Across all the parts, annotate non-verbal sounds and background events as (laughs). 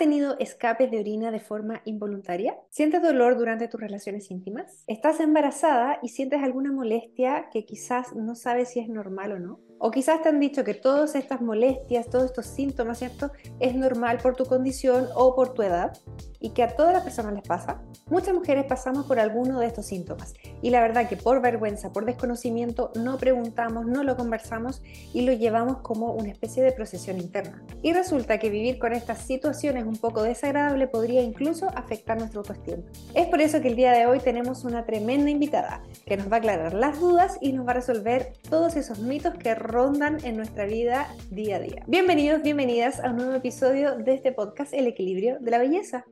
tenido escapes de orina de forma involuntaria? ¿Sientes dolor durante tus relaciones íntimas? ¿Estás embarazada y sientes alguna molestia que quizás no sabes si es normal o no? O quizás te han dicho que todas estas molestias, todos estos síntomas, ¿cierto? Es normal por tu condición o por tu edad y que a todas las personas les pasa. Muchas mujeres pasamos por alguno de estos síntomas y la verdad que por vergüenza, por desconocimiento, no preguntamos, no lo conversamos y lo llevamos como una especie de procesión interna. Y resulta que vivir con estas situaciones un poco desagradable podría incluso afectar nuestro autoestima. Es por eso que el día de hoy tenemos una tremenda invitada que nos va a aclarar las dudas y nos va a resolver todos esos mitos que rondan en nuestra vida día a día. Bienvenidos, bienvenidas a un nuevo episodio de este podcast El equilibrio de la belleza.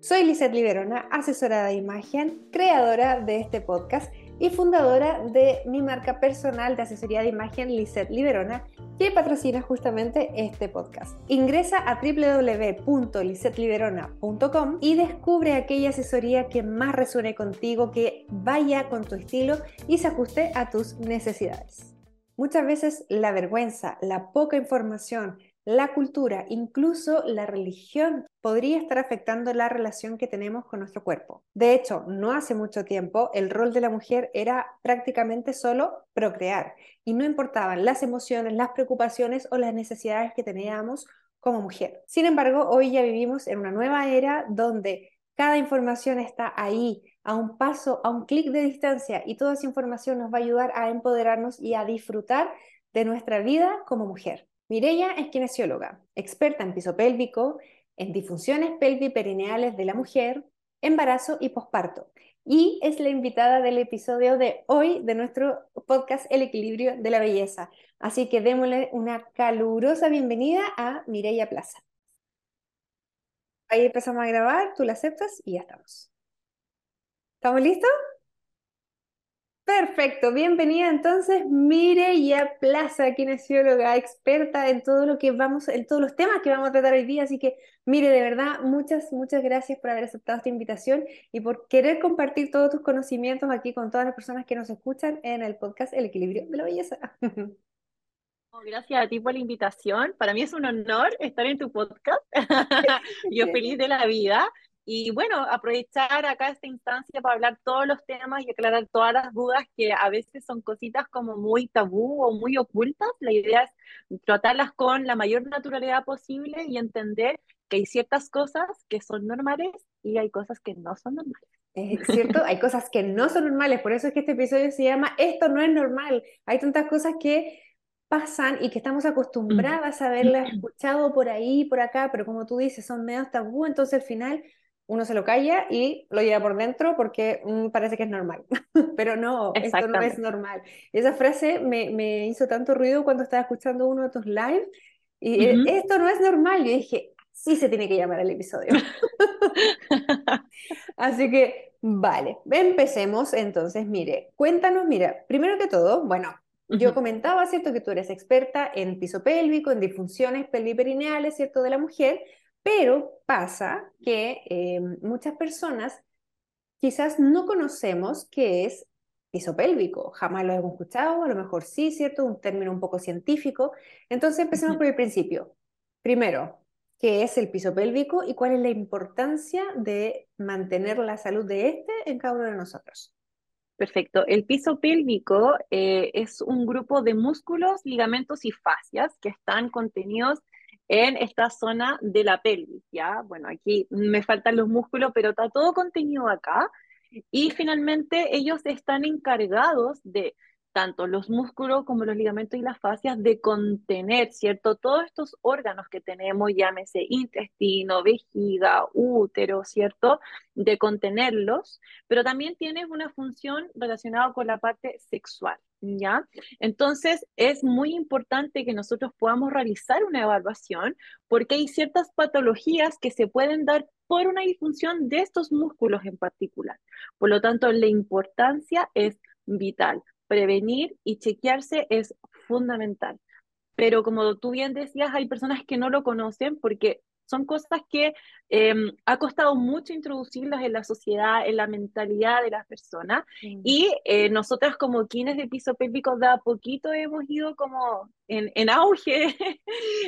Soy Lizeth Liberona, asesora de imagen, creadora de este podcast y fundadora de mi marca personal de asesoría de imagen Lizeth Liberona, que patrocina justamente este podcast. Ingresa a www.lisetliberona.com y descubre aquella asesoría que más resuene contigo, que vaya con tu estilo y se ajuste a tus necesidades. Muchas veces la vergüenza, la poca información, la cultura, incluso la religión, podría estar afectando la relación que tenemos con nuestro cuerpo. De hecho, no hace mucho tiempo el rol de la mujer era prácticamente solo procrear y no importaban las emociones, las preocupaciones o las necesidades que teníamos como mujer. Sin embargo, hoy ya vivimos en una nueva era donde cada información está ahí, a un paso, a un clic de distancia y toda esa información nos va a ayudar a empoderarnos y a disfrutar de nuestra vida como mujer. Mireya es kinesióloga, experta en piso pélvico, en disfunciones pelviperineales de la mujer, embarazo y posparto. Y es la invitada del episodio de hoy de nuestro podcast El equilibrio de la belleza. Así que démosle una calurosa bienvenida a Mireya Plaza. Ahí empezamos a grabar, tú la aceptas y ya estamos. ¿Estamos listos? Perfecto, bienvenida entonces Mireya Plaza, kinesióloga, experta en todo lo que vamos, en todos los temas que vamos a tratar hoy día. Así que, mire, de verdad, muchas, muchas gracias por haber aceptado esta invitación y por querer compartir todos tus conocimientos aquí con todas las personas que nos escuchan en el podcast El Equilibrio de la Belleza. (laughs) Gracias a ti por la invitación. Para mí es un honor estar en tu podcast. (laughs) Yo feliz de la vida. Y bueno, aprovechar acá esta instancia para hablar todos los temas y aclarar todas las dudas que a veces son cositas como muy tabú o muy ocultas. La idea es tratarlas con la mayor naturalidad posible y entender que hay ciertas cosas que son normales y hay cosas que no son normales. Es cierto, hay cosas que no son normales, por eso es que este episodio se llama Esto no es normal. Hay tantas cosas que pasan y que estamos acostumbradas a haberlas escuchado por ahí, por acá, pero como tú dices, son medios tabú, entonces al final uno se lo calla y lo lleva por dentro porque mm, parece que es normal. (laughs) Pero no, esto no es normal. Esa frase me, me, hizo tanto ruido cuando estaba escuchando uno de tus lives y eh, esto no es normal. Yo dije, sí se tiene que llamar el episodio. (laughs) (laughs) Así que, vale, empecemos entonces. Mire, cuéntanos, mira, primero que todo, bueno, yo comentaba, ¿cierto? Que tú eres experta en piso pélvico, en disfunciones pelviperineales, ¿cierto? De la mujer. Pero pasa que eh, muchas personas quizás no conocemos qué es piso pélvico, jamás lo hemos escuchado, a lo mejor sí, ¿cierto? Un término un poco científico. Entonces empecemos por el principio. Primero, ¿qué es el piso pélvico y cuál es la importancia de mantener la salud de este en cada uno de nosotros? Perfecto. El piso pélvico eh, es un grupo de músculos, ligamentos y fascias que están contenidos en esta zona de la pelvis, ¿ya? Bueno, aquí me faltan los músculos, pero está todo contenido acá. Y finalmente ellos están encargados de tanto los músculos como los ligamentos y las fascias de contener, ¿cierto? Todos estos órganos que tenemos, llámese intestino, vejiga, útero, ¿cierto? De contenerlos, pero también tienen una función relacionada con la parte sexual, ¿ya? Entonces, es muy importante que nosotros podamos realizar una evaluación porque hay ciertas patologías que se pueden dar por una disfunción de estos músculos en particular. Por lo tanto, la importancia es vital prevenir y chequearse es fundamental. Pero como tú bien decías, hay personas que no lo conocen porque son cosas que em, ha costado mucho introducirlas en la sociedad, en la mentalidad de las personas. Mm. Y eh, nosotras como quienes de piso pélvico de a poquito hemos ido como en, en auge, (laughs)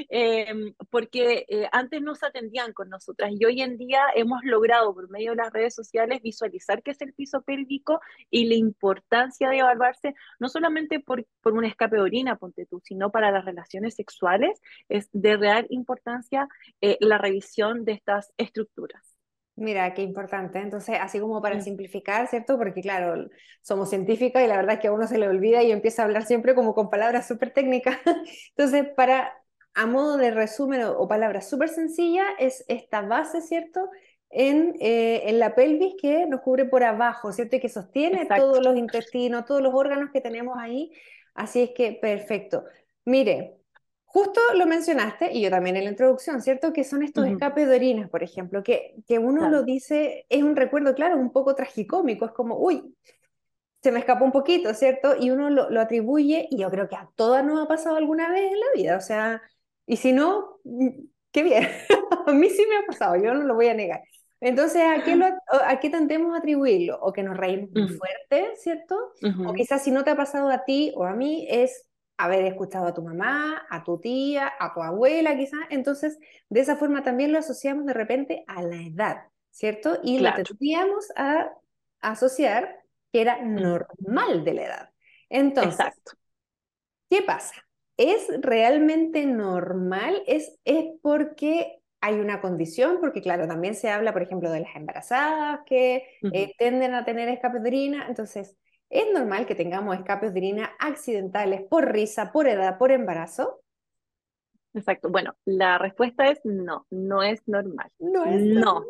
em, porque eh, antes no se atendían con nosotras y hoy en día hemos logrado por medio de las redes sociales visualizar qué es el piso pélvico y la importancia de evaluarse, no solamente por, por un escape de orina, ponte tú, sino para las relaciones sexuales, es de real importancia eh, la revisión de estas estructuras. Mira, qué importante. Entonces, así como para mm. simplificar, ¿cierto? Porque claro, somos científicas y la verdad es que a uno se le olvida y empieza a hablar siempre como con palabras súper técnicas. (laughs) Entonces, para, a modo de resumen o, palabras súper sencillas, es esta base, ¿cierto? En, eh, en, la pelvis que nos cubre por abajo, ¿cierto? Y que sostiene todos los intestinos, todos los órganos que tenemos ahí. Así es que, perfecto. Mire, Justo lo mencionaste, y yo también en la introducción, ¿cierto? Que son estos escapes de orinas, por ejemplo, que, que uno lo dice, es un recuerdo, claro, un poco tragicómico, es como, uy, se me escapó un poquito, ¿cierto? Y uno lo, atribuye, y yo creo que a todas nos ha pasado alguna vez en la vida, o sea, y si no, mm, qué bien, (laughs) a mí sí me ha pasado, yo no lo voy a negar. Entonces, ¿a qué, lo, a qué tentemos atribuirlo? O que nos reímos muy fuerte, ¿cierto? O quizás si no te ha pasado a ti o a mí, es haber escuchado a tu mamá, a tu tía, a tu abuela quizás. Entonces, de esa forma también lo asociamos de repente a la edad, ¿cierto? Y lo tendríamos a, asociar que era normal de la edad. Entonces, ¿qué pasa? ¿Es realmente normal? ¿Es, es porque hay una condición? Porque claro, también se habla, por ejemplo, de las embarazadas que eh, tienden a tener escapedrina. Entonces, ¿Es normal que tengamos escapes de orina accidentales por risa, por edad, por embarazo? Exacto. Bueno, la respuesta es no, no es normal. No es normal.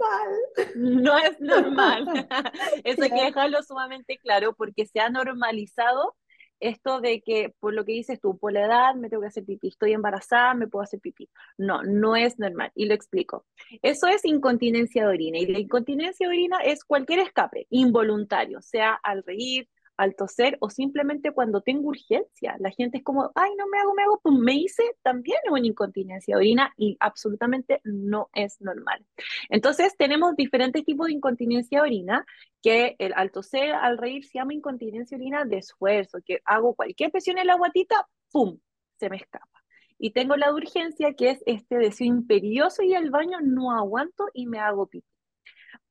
No es (laughs) normal. (laughs) Eso hay que dejarlo sumamente claro porque se ha normalizado esto de que por lo que dices tú, por la edad me tengo que hacer pipí, estoy embarazada, me puedo hacer pipí. No, no es normal. Y lo explico. Eso es incontinencia de orina. Y la incontinencia de orina es cualquier escape involuntario, sea al reír, al toser o simplemente cuando tengo urgencia. La gente es como, ay, no me hago, me hago, pues me hice también una incontinencia de orina y absolutamente no es normal. Entonces tenemos diferentes tipos de incontinencia de orina que el, al toser, al reír, se llama incontinencia de orina de esfuerzo, que hago cualquier presión en la guatita, ¡pum!, se me escapa. Y tengo la de urgencia, que es este deseo imperioso y al baño no aguanto y me hago pipí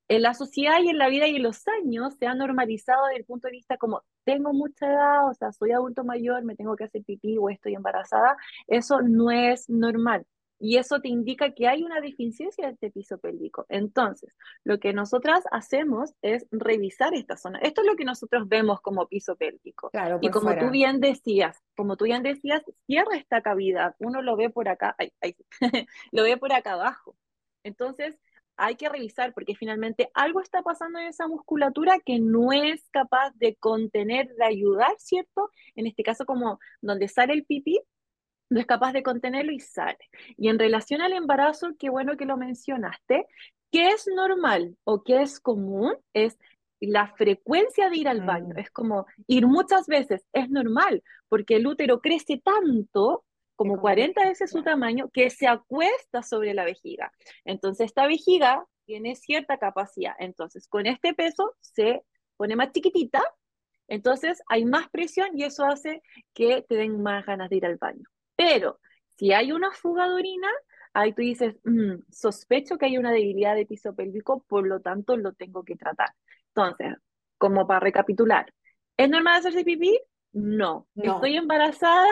en la sociedad y en la vida y en los años se ha normalizado desde el punto de vista como tengo mucha edad, o sea, soy adulto mayor, me tengo que hacer pipí o estoy embarazada, eso no es normal. Y eso te indica que hay una deficiencia de este piso pélvico. Entonces, lo que nosotras hacemos es revisar esta zona. Esto es lo que nosotros vemos como piso pélvico. Claro, y como tú bien decías, como tú bien decías, cierra esta cavidad. Uno lo ve por acá, (laughs) lo ve por acá abajo. Entonces, hay que revisar porque finalmente algo está pasando en esa musculatura que no es capaz de contener, de ayudar, ¿cierto? En este caso como donde sale el pipí, no es capaz de contenerlo y sale. Y en relación al embarazo, qué bueno que lo mencionaste, ¿qué es normal o qué es común? Es la frecuencia de ir al baño. Mm. Es como ir muchas veces, es normal, porque el útero crece tanto como 40 veces su tamaño, que se acuesta sobre la vejiga. Entonces, esta vejiga tiene cierta capacidad. Entonces, con este peso se pone más chiquitita, entonces hay más presión y eso hace que te den más ganas de ir al baño. Pero si hay una fuga de orina, ahí tú dices, mm, sospecho que hay una debilidad de piso pélvico, por lo tanto lo tengo que tratar. Entonces, como para recapitular, ¿es normal hacerse pipí? No. no. ¿Estoy embarazada?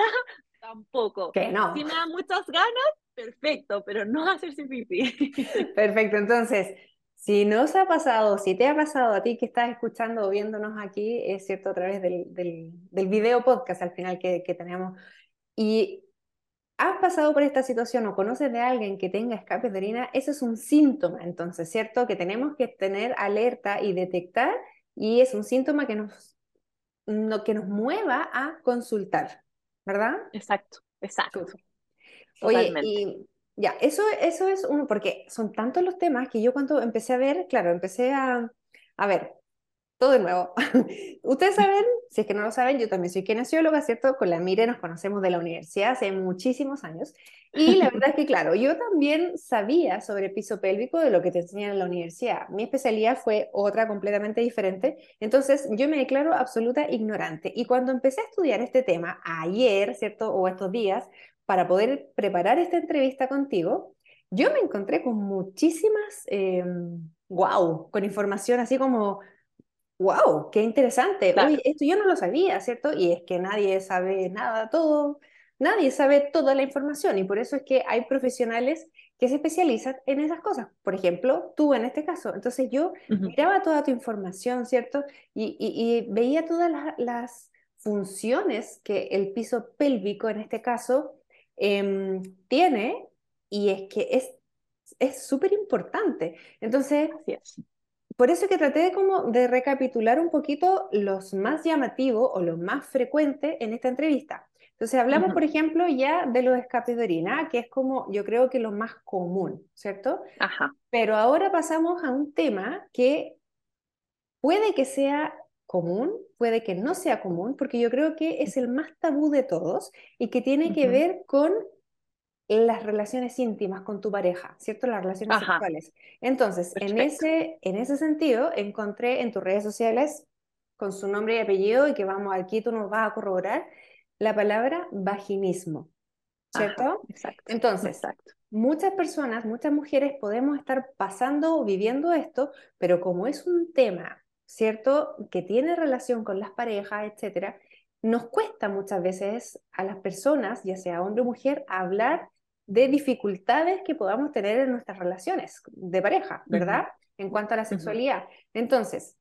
Tampoco. Que no. Si me dan muchas ganas, perfecto, pero no hacerse (laughs) pipí. Perfecto, entonces, si nos ha pasado, si te ha pasado a ti que estás escuchando o viéndonos aquí, es cierto, a través del, del, del video podcast al final que, que tenemos, y has pasado por esta situación o conoces de alguien que tenga escape de orina, eso es un síntoma, entonces, ¿cierto? Que tenemos que tener alerta y detectar, y es un síntoma que nos, no, que nos mueva a consultar. ¿Verdad? Exacto, exacto. Oye, y ya, eso, eso es uno, porque son tantos los temas que yo cuando empecé a ver, claro, empecé a, a ver, todo de nuevo. (laughs) Ustedes saben, si es que no lo saben, yo también soy kinesióloga, ¿cierto? Con la Mire nos conocemos de la universidad hace muchísimos años. Y la (laughs) verdad es que, claro, yo también sabía sobre piso pélvico de lo que te enseñan en la universidad. Mi especialidad fue otra completamente diferente. Entonces, yo me declaro absoluta ignorante. Y cuando empecé a estudiar este tema ayer, ¿cierto? O estos días, para poder preparar esta entrevista contigo, yo me encontré con muchísimas, wow, em, con información así como wow, qué interesante. esto yo no lo sabía, ¿cierto? Y es que nadie sabe nada, todo, nadie sabe toda la información y por eso es que hay profesionales que se especializan en esas cosas. Por ejemplo, tú en este caso. Entonces yo miraba toda tu información, ¿cierto? Y, veía todas las, funciones que el piso pélvico en este caso em, tiene y es que es súper importante. Entonces, por eso que traté de, como de recapitular un poquito los más llamativos o los más frecuentes en esta entrevista. Entonces hablamos, por ejemplo, ya de los escapes de orina, que es como yo creo que lo más común, ¿cierto? Ajá. Pero ahora pasamos a un tema que puede que sea común, puede que no sea común, porque yo creo que es el más tabú de todos y que tiene que ver con las relaciones íntimas con tu pareja, ¿cierto? Las relaciones sexuales. Entonces, en ese, en ese sentido, encontré en tus redes sociales, con su nombre y apellido, y que vamos, aquí tú nos vas a corroborar, la palabra vaginismo, ¿cierto? exacto. Entonces, exacto. muchas personas, muchas mujeres podemos estar pasando o viviendo esto, pero como es un tema, ¿cierto? Que tiene relación con las parejas, etcétera, nos cuesta muchas veces a las personas, ya sea hombre o mujer, hablar de dificultades que podamos tener en nuestras relaciones de pareja, ¿verdad? En cuanto a la sexualidad. Entonces,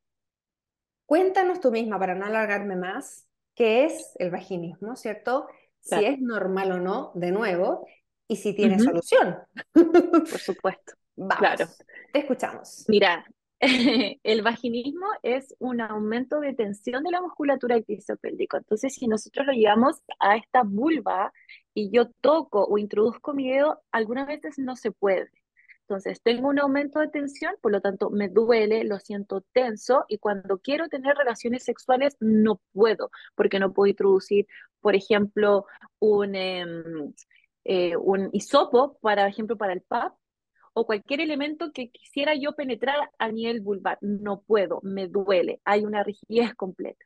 cuéntanos tú misma, para no alargarme más, qué es el vaginismo, ¿cierto? Si es normal o no, de nuevo, y si tiene solución. Por supuesto. (laughs) Vamos, claro. te escuchamos. Mira, (laughs) el vaginismo es un aumento de tensión de la musculatura del. Entonces, si nosotros lo llevamos a esta vulva y yo toco o introduzco mi dedo, algunas veces no se puede. Entonces, tengo un aumento de tensión, por lo tanto, me duele, lo siento tenso y cuando quiero tener relaciones sexuales no puedo, porque no puedo introducir, por ejemplo, un, em, eh, un hisopo, para ejemplo, para el PAP, o cualquier elemento que quisiera yo penetrar a nivel vulvar. No puedo, me duele, hay una rigidez (laughs) completa.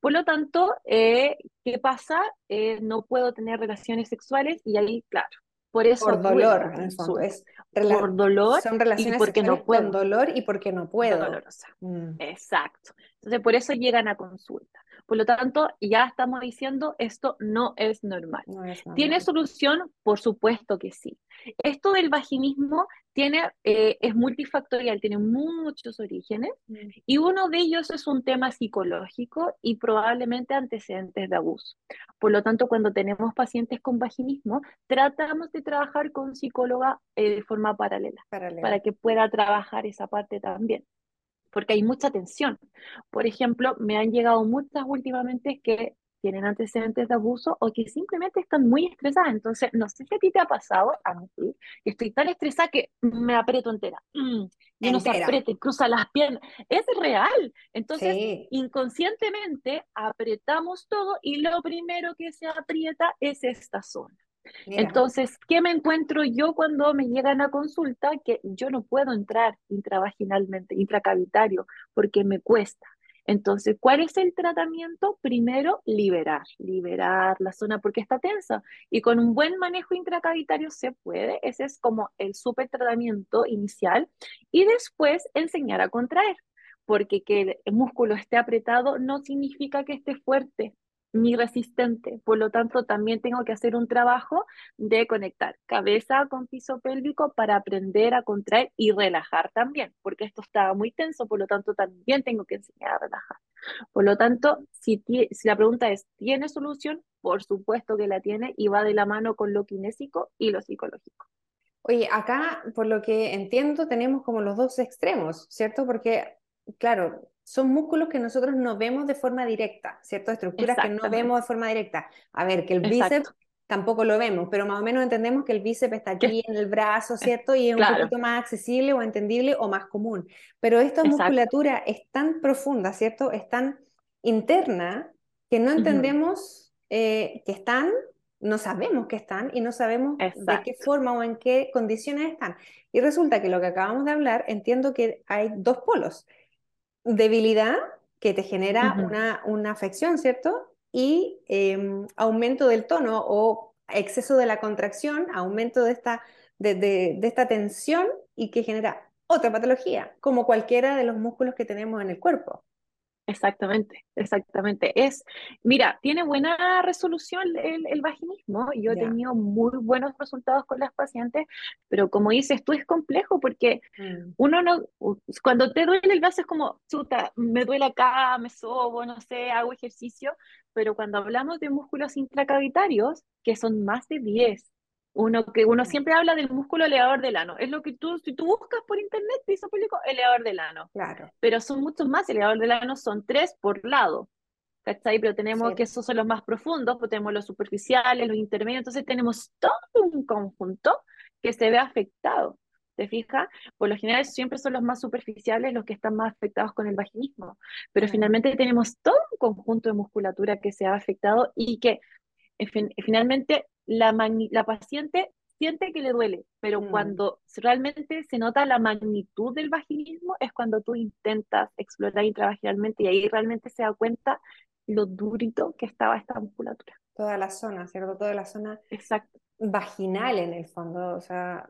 Por lo tanto, eh, ¿qué pasa? Eh, no puedo tener relaciones sexuales y ahí, claro, por eso. Por dolor, en por dolor. Son relaciones porque no puedo. con dolor y porque no puedo. Dolorosa. Mm. Exacto. Entonces, por eso llegan a consulta. Por lo tanto, ya estamos diciendo, esto no es normal. ¿Tiene solución? Por supuesto que sí. Esto del vaginismo tiene, eh, es multifactorial, tiene muchos orígenes mm. y uno de ellos es un tema psicológico y probablemente antecedentes de abuso. Por lo tanto, cuando tenemos pacientes con vaginismo, tratamos de trabajar con psicóloga eh, de forma paralela, paralela para que pueda trabajar esa parte también porque hay mucha tensión. Por ejemplo, me han llegado muchas últimamente que tienen antecedentes de abuso o que simplemente están muy estresadas. Entonces, no sé si a ti te ha pasado, a mí estoy tan estresada que me aprieto entera. Mm, y no se apriete, cruza las piernas. Es real. Entonces, inconscientemente apretamos todo y lo primero que se aprieta es esta zona. Entonces, ¿qué me encuentro yo cuando me llegan a consulta? Que yo no puedo entrar intravaginalmente, intracavitario, porque me cuesta. Entonces, ¿cuál es el tratamiento? Primero, liberar, liberar la zona porque está tensa. Y con un buen manejo intracavitario se puede. Ese es como el super tratamiento inicial. Y después enseñar a contraer, porque que el músculo esté apretado no significa que esté fuerte mi resistente. Por lo tanto, también tengo que hacer un trabajo de conectar cabeza con piso pélvico para aprender a contraer y relajar también, porque esto estaba muy tenso, por lo tanto, también tengo que enseñar a relajar. Por lo tanto, si, si la pregunta es, ¿tiene solución? Por supuesto que la tiene y va de la mano con lo kinésico y lo psicológico. Oye, acá, por lo que entiendo, tenemos como los dos extremos, ¿cierto? Porque, claro, son músculos que nosotros no vemos de forma directa, ¿cierto? Estructuras que no vemos de forma directa. A ver, que el bíceps tampoco lo vemos, pero más o menos entendemos que el bíceps está aquí en el brazo, ¿cierto? Y es un poquito más accesible o entendible o más común. Pero esta musculatura es tan profunda, ¿cierto? Es tan interna que no entendemos eh, que están, no sabemos que están y no sabemos de qué forma o en qué condiciones están. Y resulta que lo que acabamos de hablar, entiendo que hay dos polos. Debilidad, que te genera una, una afección, ¿cierto? y em, aumento del tono o exceso de la contracción, aumento de esta, de, esta tensión y que genera otra patología, como cualquiera de los músculos que tenemos en el cuerpo. Exactamente, exactamente. Es, mira, tiene buena resolución el, el vaginismo. Yo he tenido muy buenos resultados con las pacientes, pero como dices tú, es complejo porque mm. uno no, cuando te duele el brazo es como, chuta, me duele acá, me sobo, no sé, hago ejercicio, pero cuando hablamos de músculos intracavitarios, que son más de 10, uno que uno siempre habla del músculo elevador del ano. Es lo que tú, si tú buscas por internet, piso público, elevador del ano. Claro. Pero son muchos más, elevador del ano son tres por lado. ¿Cachai? Pero tenemos que esos son los más profundos, pues tenemos los superficiales, los intermedios, entonces tenemos todo un conjunto que se ve afectado. ¿Te fijas? Por lo general siempre son los más superficiales los que están más afectados con el vaginismo, pero finalmente tenemos todo un conjunto de musculatura que se ha afectado y que finalmente la, la paciente siente que le duele, pero mm. cuando realmente se nota la magnitud del vaginismo es cuando tú intentas explorar intravaginalmente y ahí realmente se da cuenta lo durito que estaba esta musculatura. Toda la zona, ¿cierto? Toda la zona Exacto. vaginal en el fondo, o sea,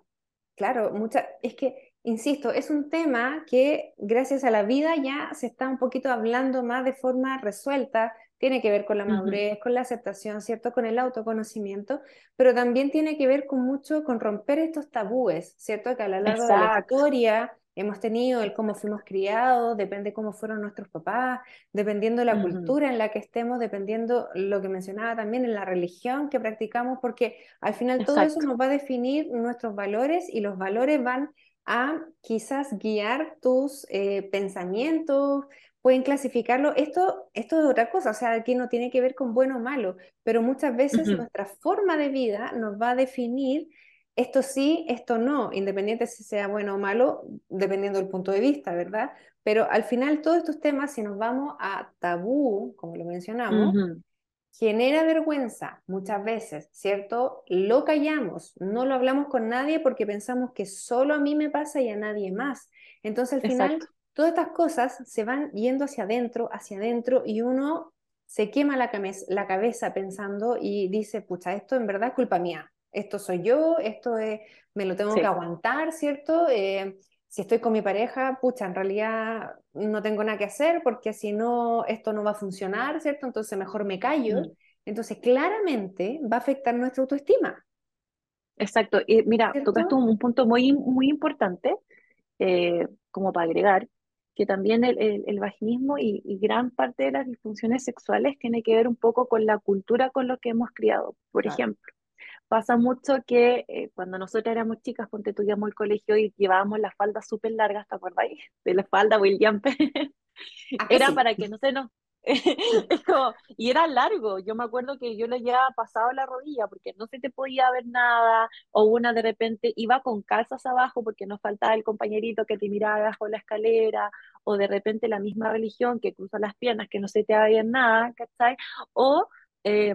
Claro, mucha, es que, insisto, es un tema que gracias a la vida ya se está un poquito hablando más de forma resuelta, tiene que ver con la madurez, con la aceptación, ¿cierto? Con el autoconocimiento, pero también tiene que ver con mucho con romper estos tabúes, ¿cierto? Que a lo largo de la historia hemos tenido, el cómo fuimos criados, depende cómo fueron nuestros papás, dependiendo de la cultura en la que estemos, dependiendo lo que mencionaba también en la religión que practicamos, porque al final todo eso nos va a definir nuestros valores y los valores van a quizás guiar tus eh, pensamientos, pueden clasificarlo. Esto, esto es otra cosa, o sea, aquí no tiene que ver con bueno o malo, pero muchas veces nuestra forma de vida nos va a definir esto sí, esto no, independiente si sea bueno o malo, dependiendo del punto de vista, ¿verdad? Pero al final todos estos temas, si nos vamos a tabú, como lo mencionamos, genera vergüenza muchas veces, ¿cierto? Lo callamos, no lo hablamos con nadie porque pensamos que solo a mí me pasa y a nadie más. Entonces al final todas estas cosas se van yendo hacia adentro, hacia adentro y uno se quema la, la cabeza pensando y dice, pucha, esto en verdad es culpa mía, esto soy yo, esto es, me lo tengo que aguantar, ¿cierto? Eh, si estoy con mi pareja, pucha, en realidad no tengo nada que hacer porque si no, esto no va a funcionar, ¿cierto? Entonces mejor me callo. Mm. Entonces, claramente va a afectar nuestra autoestima. Exacto. Y mira, tocaste un, punto muy, muy importante, eh, como para agregar, que también el, vaginismo y, gran parte de las disfunciones sexuales tiene que ver un poco con la cultura con lo que hemos criado. Por ejemplo, pasa mucho que eh, cuando nosotros éramos chicas, ponte tú al colegio y llevábamos las faldas súper largas, ¿te acordáis? De la falda William (laughs) Era para que no se nos... (laughs) y era largo, yo me acuerdo que yo le llevaba pasado la rodilla porque no se te podía ver nada, o una de repente iba con calzas abajo porque nos faltaba el compañerito que te miraba abajo de la escalera, o de repente la misma religión que cruza las piernas que no se te veía nada, ¿cachai? O eh,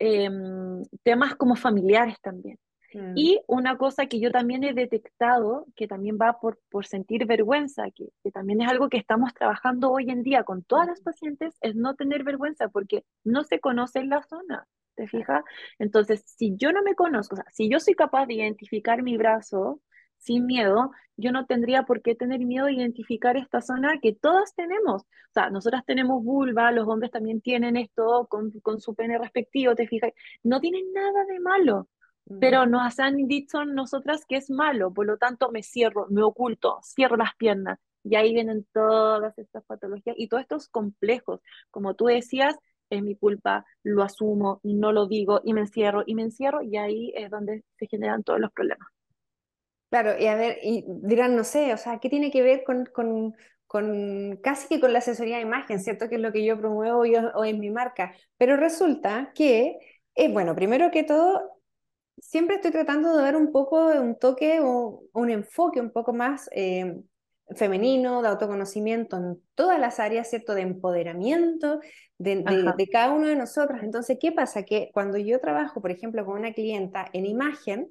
Em, temas como familiares también. Mm. Y una cosa que yo también he detectado, que también va por, por sentir vergüenza, que, que, también es algo que estamos trabajando hoy en día con todas las pacientes, es no tener vergüenza porque no se conoce la zona, ¿te fijas? Entonces, si yo no me conozco, o sea, si yo soy capaz de identificar mi brazo sin miedo, yo no tendría por qué tener miedo de identificar esta zona que todas tenemos. O sea, nosotras tenemos vulva, los hombres también tienen esto con, con su pene respectivo, te fijas, no tienen nada de malo, pero nos han dicho nosotras que es malo, por lo tanto me cierro, me oculto, cierro las piernas, y ahí vienen todas estas patologías y todos estos complejos. Como tú decías, es mi culpa, lo asumo, no lo digo y me encierro y me encierro y ahí es donde se generan todos los problemas. Claro, y a ver, y dirán, no sé, o sea, ¿qué tiene que ver con, con, con casi que con la asesoría de imagen, ¿cierto? Que es lo que yo promuevo hoy, hoy en mi marca. Pero resulta que Eh, bueno, primero que todo, siempre estoy tratando de dar un poco, un toque o un enfoque un poco más eh, femenino, de autoconocimiento en todas las áreas, ¿cierto? De empoderamiento de, de, cada uno de nosotros. Entonces, ¿qué pasa? Que cuando yo trabajo, por ejemplo, con una clienta en imagen,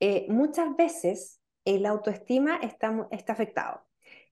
eh, muchas veces el autoestima está, está afectado.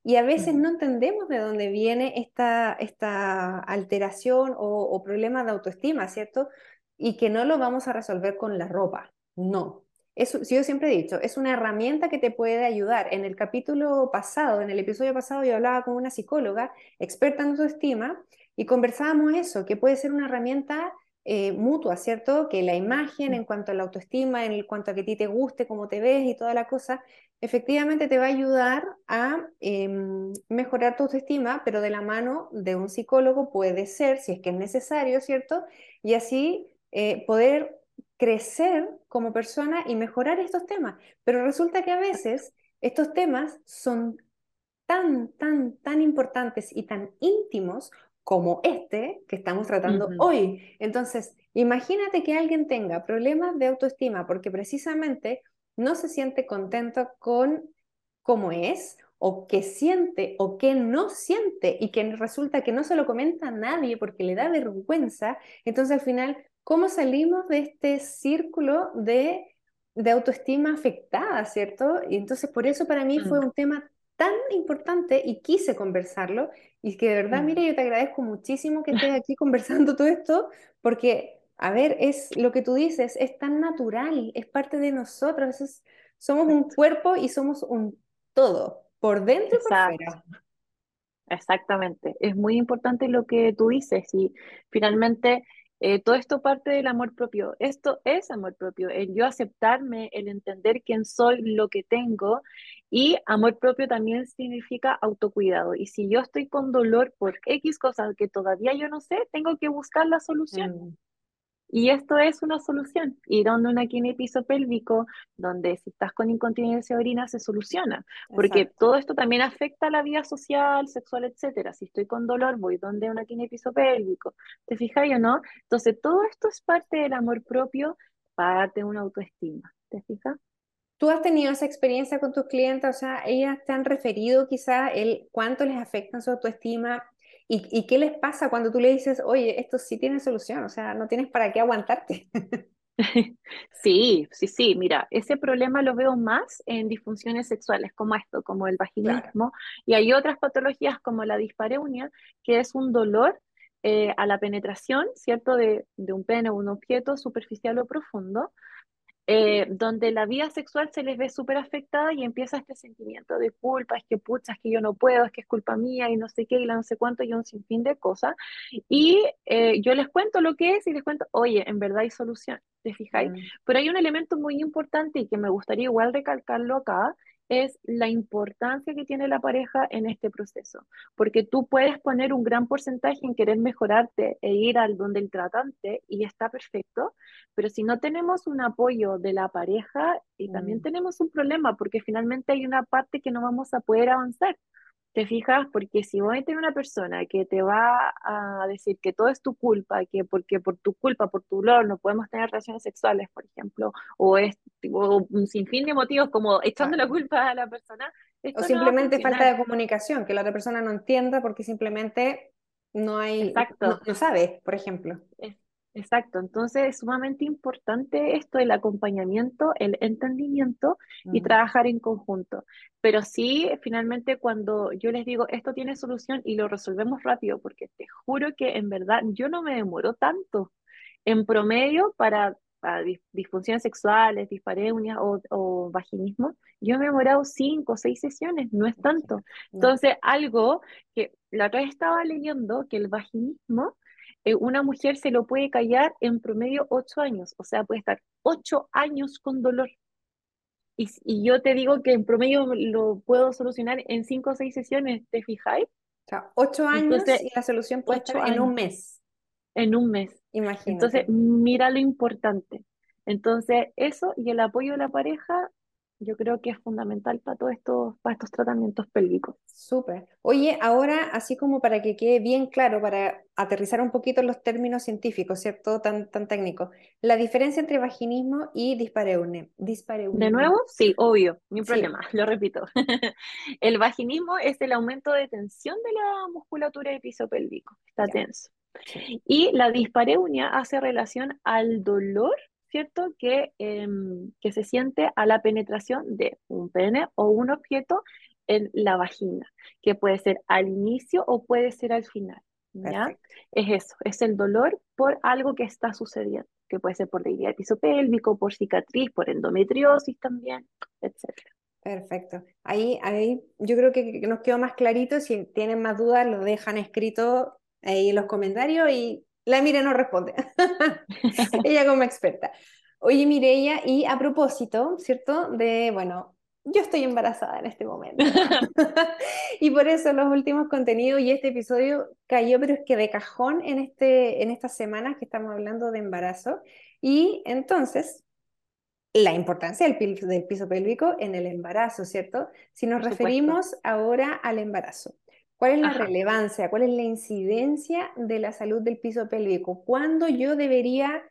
Y a veces no entendemos de dónde viene esta, esta alteración o, o problema de autoestima, ¿cierto? Y que no lo vamos a resolver con la ropa. No, eso, yo siempre he dicho, es una herramienta que te puede ayudar. En el capítulo pasado, en el episodio pasado, yo hablaba con una psicóloga experta en autoestima y conversábamos eso, que puede ser una herramienta eh, mutua, ¿cierto? Que la imagen en cuanto a la autoestima, en cuanto a que a ti te guste, cómo te ves y toda la cosa, efectivamente te va a ayudar a em, mejorar tu autoestima, pero de la mano de un psicólogo puede ser, si es que es necesario, ¿cierto? Y así eh, poder crecer como persona y mejorar estos temas. Pero resulta que a veces estos temas son tan, tan, tan importantes y tan íntimos como este que estamos tratando hoy. Entonces, imagínate que alguien tenga problemas de autoestima porque precisamente no se siente contento con cómo es o qué siente o qué no siente y que resulta que no se lo comenta a nadie porque le da vergüenza, entonces al final cómo salimos de este círculo de, autoestima afectada, ¿cierto? Y entonces por eso para mí fue mm. un tema tan importante y quise conversarlo y que de verdad, mm. mire, yo te agradezco muchísimo que estés aquí (laughs) conversando todo esto porque, a ver, es lo que tú dices, es tan natural, es parte de nosotros, somos un cuerpo y somos un todo, por dentro y por fuera. Exactamente, es muy importante lo que tú dices y finalmente eh, todo esto parte del amor propio. Esto es amor propio, el yo aceptarme, el entender quién soy, lo que tengo. Y amor propio también significa autocuidado. Y si yo estoy con dolor por X cosas que todavía yo no sé, tengo que buscar la solución. Mm. Y esto es una solución. Ir donde una piso pélvico, donde si estás con incontinencia de orina se soluciona. Porque todo esto también afecta a la vida social, sexual, etcétera. Si estoy con dolor, voy donde una piso pélvico. ¿Te fijas o no? Entonces, todo esto es parte del amor propio, parte de una autoestima. ¿Te fijas? ¿Tú has tenido esa experiencia con tus clientes? O sea, ellas te han referido quizá el cuánto les afecta su autoestima ¿Y, qué les pasa cuando tú le dices, oye, esto sí tiene solución? O sea, no tienes para qué aguantarte. (laughs) Sí, sí, sí, mira, ese problema lo veo más en disfunciones sexuales como esto, como el vaginismo, y hay otras patologías como la dispareunia, que es un dolor eh, a la penetración, ¿cierto?, de, de un pene o un objeto superficial o profundo, eh, donde la vida sexual se les ve súper afectada y empieza este sentimiento de culpa, es que pucha, es que yo no puedo, es que es culpa mía y no sé qué, y no sé cuánto, y un sinfín de cosas. Y eh, yo les cuento lo que es y les cuento, oye, en verdad hay solución, ¿te fijáis? Mm. Pero hay un elemento muy importante y que me gustaría igual recalcarlo acá, es la importancia que tiene la pareja en este proceso, porque tú puedes poner un gran porcentaje en querer mejorarte e ir al donde el tratante y está perfecto, pero si no tenemos un apoyo de la pareja, y también mm. tenemos un problema, porque finalmente hay una parte que no vamos a poder avanzar. ¿Te fijas? Porque si vos tener una persona que te va a decir que todo es tu culpa, que porque por tu culpa, por tu dolor, no podemos tener relaciones sexuales, por ejemplo, o es un sinfín de motivos como echando la culpa a la persona. O simplemente falta de comunicación, que la otra persona no entienda porque simplemente no hay, Exacto. No, sabe, por ejemplo. Exacto, entonces es sumamente importante esto, el acompañamiento, el entendimiento y mm. trabajar en conjunto. Pero sí, finalmente cuando yo les digo, esto tiene solución y lo resolvemos rápido, porque te juro que en verdad yo no me demoro tanto. En promedio, para, disfunciones sexuales, dispareunias o, o, vaginismo, yo me he demorado cinco o seis sesiones, no es tanto. Entonces, algo que la otra vez estaba leyendo, que el vaginismo eh, una mujer se lo puede callar en promedio ocho años, o sea, puede estar ocho años con dolor. Y, y, yo te digo que en promedio lo puedo solucionar en cinco o seis sesiones, ¿te fijáis? O sea, ocho años y la solución puede estar en un mes. En un mes. Imagínate. Entonces, mira lo importante. Entonces, eso y el apoyo de la pareja yo creo que es fundamental para todos estos, para estos tratamientos pélvicos. Súper. Oye, ahora, así como para que quede bien claro, para aterrizar un poquito los términos científicos, ¿cierto? Tan, tan técnicos. La diferencia entre vaginismo y dispareunia. ¿De nuevo? Sí, obvio, ni problema, (laughs) lo repito. (laughs) el vaginismo es el aumento de tensión de la musculatura del piso pélvico, está tenso. Y la dispareunia hace relación al dolor ¿cierto? Que, em, que se siente a la penetración de un pene o un objeto en la vagina, que puede ser al inicio o puede ser al final. ¿ya? Es eso, es el dolor por algo que está sucediendo, que puede ser por debilidad del piso pélvico, por cicatriz, por endometriosis también, etc. Perfecto. Ahí, ahí yo creo que nos quedó más clarito. Si tienen más dudas, lo dejan escrito ahí en los comentarios y la Mire no responde. (laughs) Ella como experta. Oye, Mireia, y a propósito, ¿cierto? De, bueno, yo estoy embarazada en este momento. (laughs) (laughs) y por eso los últimos contenidos y este episodio cayó, pero es que de cajón en, este, en estas semanas que estamos hablando de embarazo. Y entonces, la importancia del, del piso pélvico en el embarazo, ¿cierto? Si nos referimos ahora al embarazo. ¿Cuál es la relevancia? ¿Cuál es la incidencia de la salud del piso pélvico? ¿Cuándo yo debería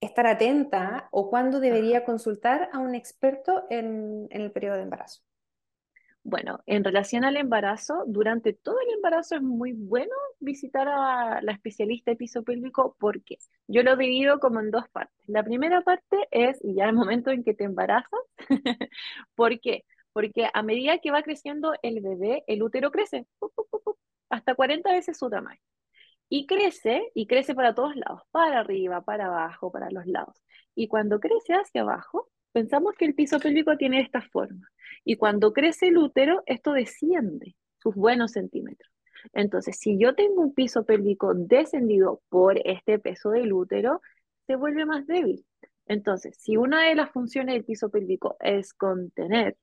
estar atenta o cuándo debería consultar a un experto en, el periodo de embarazo? Bueno, en relación al embarazo, durante todo el embarazo es muy bueno visitar a la especialista de piso pélvico porque yo lo divido como en dos partes. La primera parte es ya el momento en que te embarazas. (laughs) ¿Por qué? Porque a medida que va creciendo el bebé, el útero crece hasta 40 veces su tamaño. Y crece, y crece para todos lados, para arriba, para abajo, para los lados. Y cuando crece hacia abajo, pensamos que el piso pélvico tiene esta forma. Y cuando crece el útero, esto desciende sus buenos centímetros. Entonces, si yo tengo un piso pélvico descendido por este peso del útero, se vuelve más débil. Entonces, si una de las funciones del piso pélvico es contener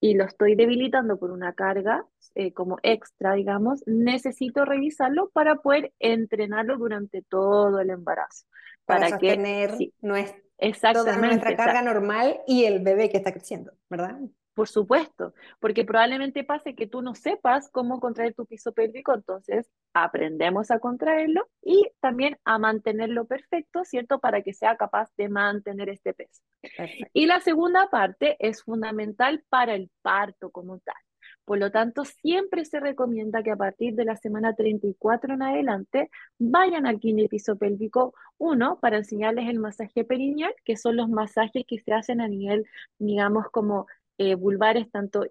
y lo estoy debilitando por una carga eh, como extra, digamos, necesito revisarlo para poder entrenarlo durante todo el embarazo. Para, para sostener que, toda nuestra carga normal y el bebé que está creciendo, ¿verdad? Por supuesto, porque probablemente pase que tú no sepas cómo contraer tu piso pélvico, entonces aprendemos a contraerlo y también a mantenerlo perfecto, ¿cierto? Para que sea capaz de mantener este peso. Y la segunda parte es fundamental para el parto como tal. Por lo tanto, siempre se recomienda que a partir de la semana 34 en adelante vayan al piso pélvico, uno, para enseñarles el masaje perineal, que son los masajes que se hacen a nivel, digamos, como eh, vulvares tanto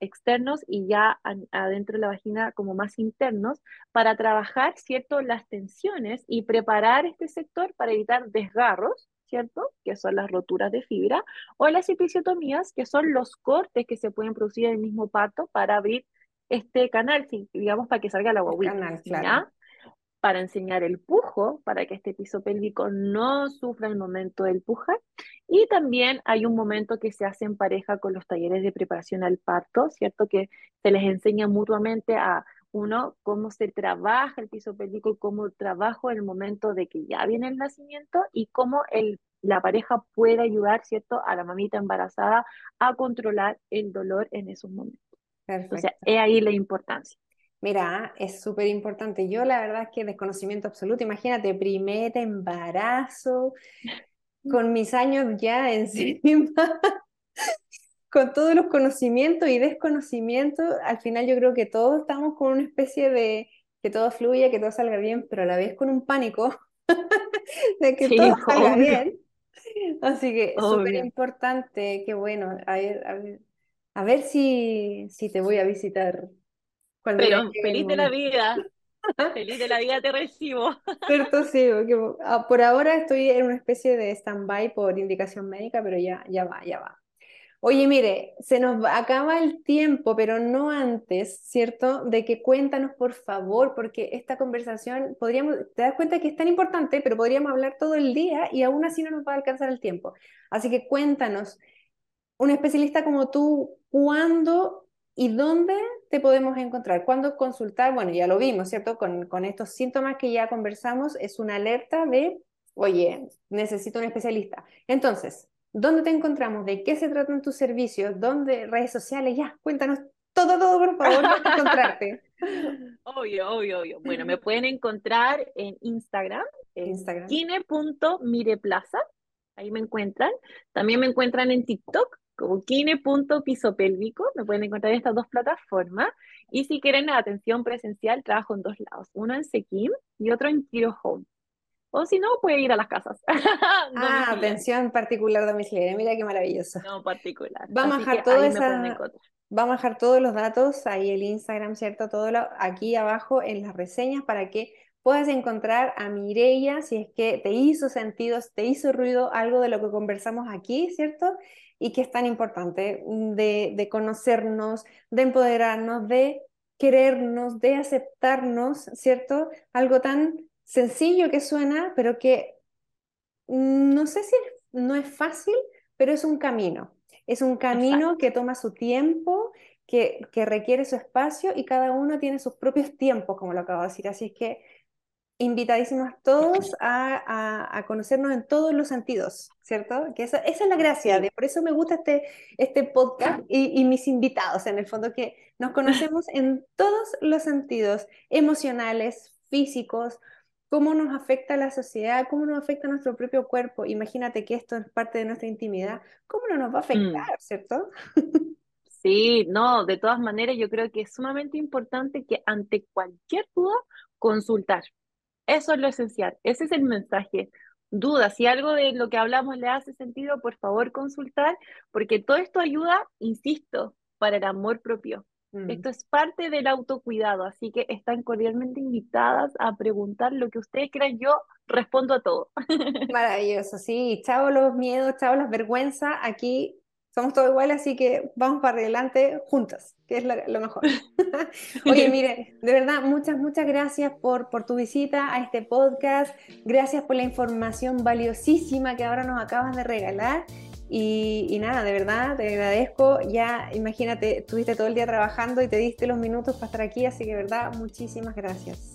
externos y ya adentro de la vagina como más internos para trabajar, ¿cierto?, las tensiones y preparar este sector para evitar desgarros, ¿cierto?, que son las roturas de fibra, o las episiotomías, que son los cortes que se pueden producir en el mismo parto para abrir este canal, digamos, para que salga la guaguita. Claro para enseñar el pujo, para que este piso pélvico no sufra el momento del pujar. Y también hay un momento que se hace en pareja con los talleres de preparación al parto, ¿cierto? Que se les enseña mutuamente a uno cómo se trabaja el piso pélvico, cómo trabajo el momento de que ya viene el nacimiento y cómo el, la pareja puede ayudar, ¿cierto?, a la mamita embarazada a controlar el dolor en esos momentos. Perfecto. O sea, es ahí la importancia. Mira, es súper importante. Yo la verdad es que desconocimiento absoluto. Imagínate, primer embarazo, con mis años ya encima, (laughs) con todos los conocimientos y desconocimientos, al final yo creo que todos estamos con una especie de que todo fluya, que todo salga bien, pero a la vez con un pánico (laughs) de que todo (laughs) salga bien. Así que súper importante, qué bueno. A ver, a ver, a ver si, si te voy a visitar pero feliz de la vida. (laughs) Feliz de la vida te recibo. Cierto, sí, ah, por ahora estoy en una especie de stand-by por indicación médica, pero ya, ya va, ya va. Oye, mire, se nos acaba el tiempo, pero no antes, ¿cierto? De que cuéntanos, por favor, porque esta conversación, podríamos, te das cuenta que es tan importante, pero podríamos hablar todo el día y aún así no nos va a alcanzar el tiempo. Así que cuéntanos, un especialista como tú, ¿cuándo ¿Y dónde te podemos encontrar? ¿Cuándo consultar? Bueno, ya lo vimos, ¿cierto? Con, con, estos síntomas que ya conversamos, es una alerta de, oye, necesito un especialista. Entonces, ¿Dónde te encontramos? ¿De qué se tratan tus servicios? ¿Dónde? Redes sociales, ya, cuéntanos todo, todo, por favor, (laughs) encontrarte. Obvio, obvio, obvio. Bueno, me pueden encontrar en Instagram, en Instagram. kine.mireplaza, ahí me encuentran. También me encuentran en TikTok como kine.pisopélvico, me pueden encontrar en estas dos plataformas. Y si quieren atención presencial, trabajo en dos lados, uno en Sequim y otro en Kiro Home. O si no, puede ir a las casas. (laughs) ah, atención particular domiciliaria, mira qué maravilloso. No particular. Vamos a dejar todo esa... Vamos a dejar todos los datos, ahí el Instagram, ¿cierto? Todo lo, aquí abajo en las reseñas para que puedas encontrar a Mireia si es que te hizo sentido, te hizo ruido algo de lo que conversamos aquí, ¿cierto? Y que es tan importante mm, de, de conocernos, de empoderarnos, de querernos, de aceptarnos, ¿cierto? Algo tan sencillo que suena, pero que mm, no sé si no es fácil, pero es un camino. Es un camino que toma su tiempo, que, que, requiere su espacio y cada uno tiene sus propios tiempos, como lo acabo de decir. Así es que invitadísimos todos a, a, conocernos en todos los sentidos, ¿cierto? Que esa, esa es la gracia, de, por eso me gusta este, este podcast y, y, mis invitados, en el fondo, que nos (laughs) conocemos en todos los sentidos, emocionales, físicos, cómo nos afecta la sociedad, cómo nos afecta nuestro propio cuerpo. Imagínate que esto es parte de nuestra intimidad, ¿cómo no nos va a mm. afectar, cierto? Sí, no, de todas maneras yo creo que es sumamente importante que ante cualquier duda consultar. Eso es lo esencial, ese es el mensaje. Duda, si algo de lo que hablamos le hace sentido, por favor consultar, porque todo esto ayuda, insisto, para el amor propio. Mm. Esto es parte del autocuidado, así que están cordialmente invitadas a preguntar lo que ustedes crean. Yo respondo a todo. (laughs) Maravilloso, sí. Chao los miedos, chao las vergüenzas. Aquí somos todos iguales, así que vamos para adelante juntas, que es lo, mejor. (laughs) Oye, mire, de verdad, muchas, muchas gracias por, por tu visita a este podcast. Gracias por la información valiosísima que ahora nos acabas de regalar. Y, nada, de verdad, te agradezco. Ya, imagínate, estuviste todo el día trabajando y te diste los minutos para estar aquí, así que, de verdad, muchísimas gracias.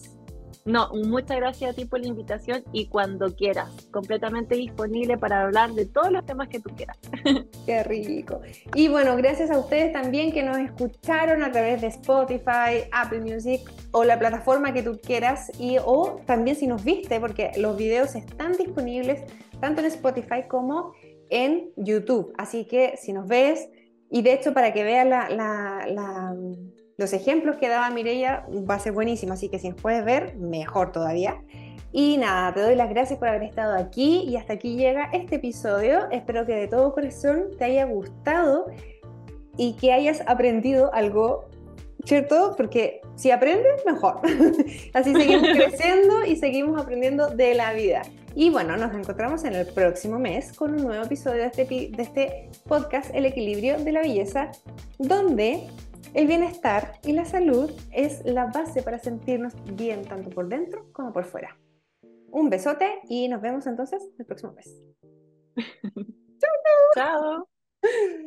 No, muchas gracias a ti por la invitación y cuando quieras, completamente disponible para hablar de todos los temas que tú quieras. (laughs) Qué rico. Y bueno, gracias a ustedes también que nos escucharon a través de Spotify, Apple Music o la plataforma que tú quieras y o también si nos viste, porque los videos están disponibles tanto en Spotify como en YouTube. Así que si nos ves, y de hecho para que veas los ejemplos que daba Mireia, va a ser buenísimo. Así que si nos puedes ver, mejor todavía. Y nada, te doy las gracias por haber estado aquí y hasta aquí llega este episodio. Espero que de todo corazón te haya gustado y que hayas aprendido algo, ¿cierto? Porque si aprendes, mejor. (laughs) Así seguimos (laughs) creciendo y seguimos aprendiendo de la vida. Y bueno, nos encontramos en el próximo mes con un nuevo episodio de este, de este podcast, El equilibrio de la belleza, donde el bienestar y la salud es la base para sentirnos bien tanto por dentro como por fuera. Un besote y nos vemos entonces el próximo mes. (laughs) chao. Chao.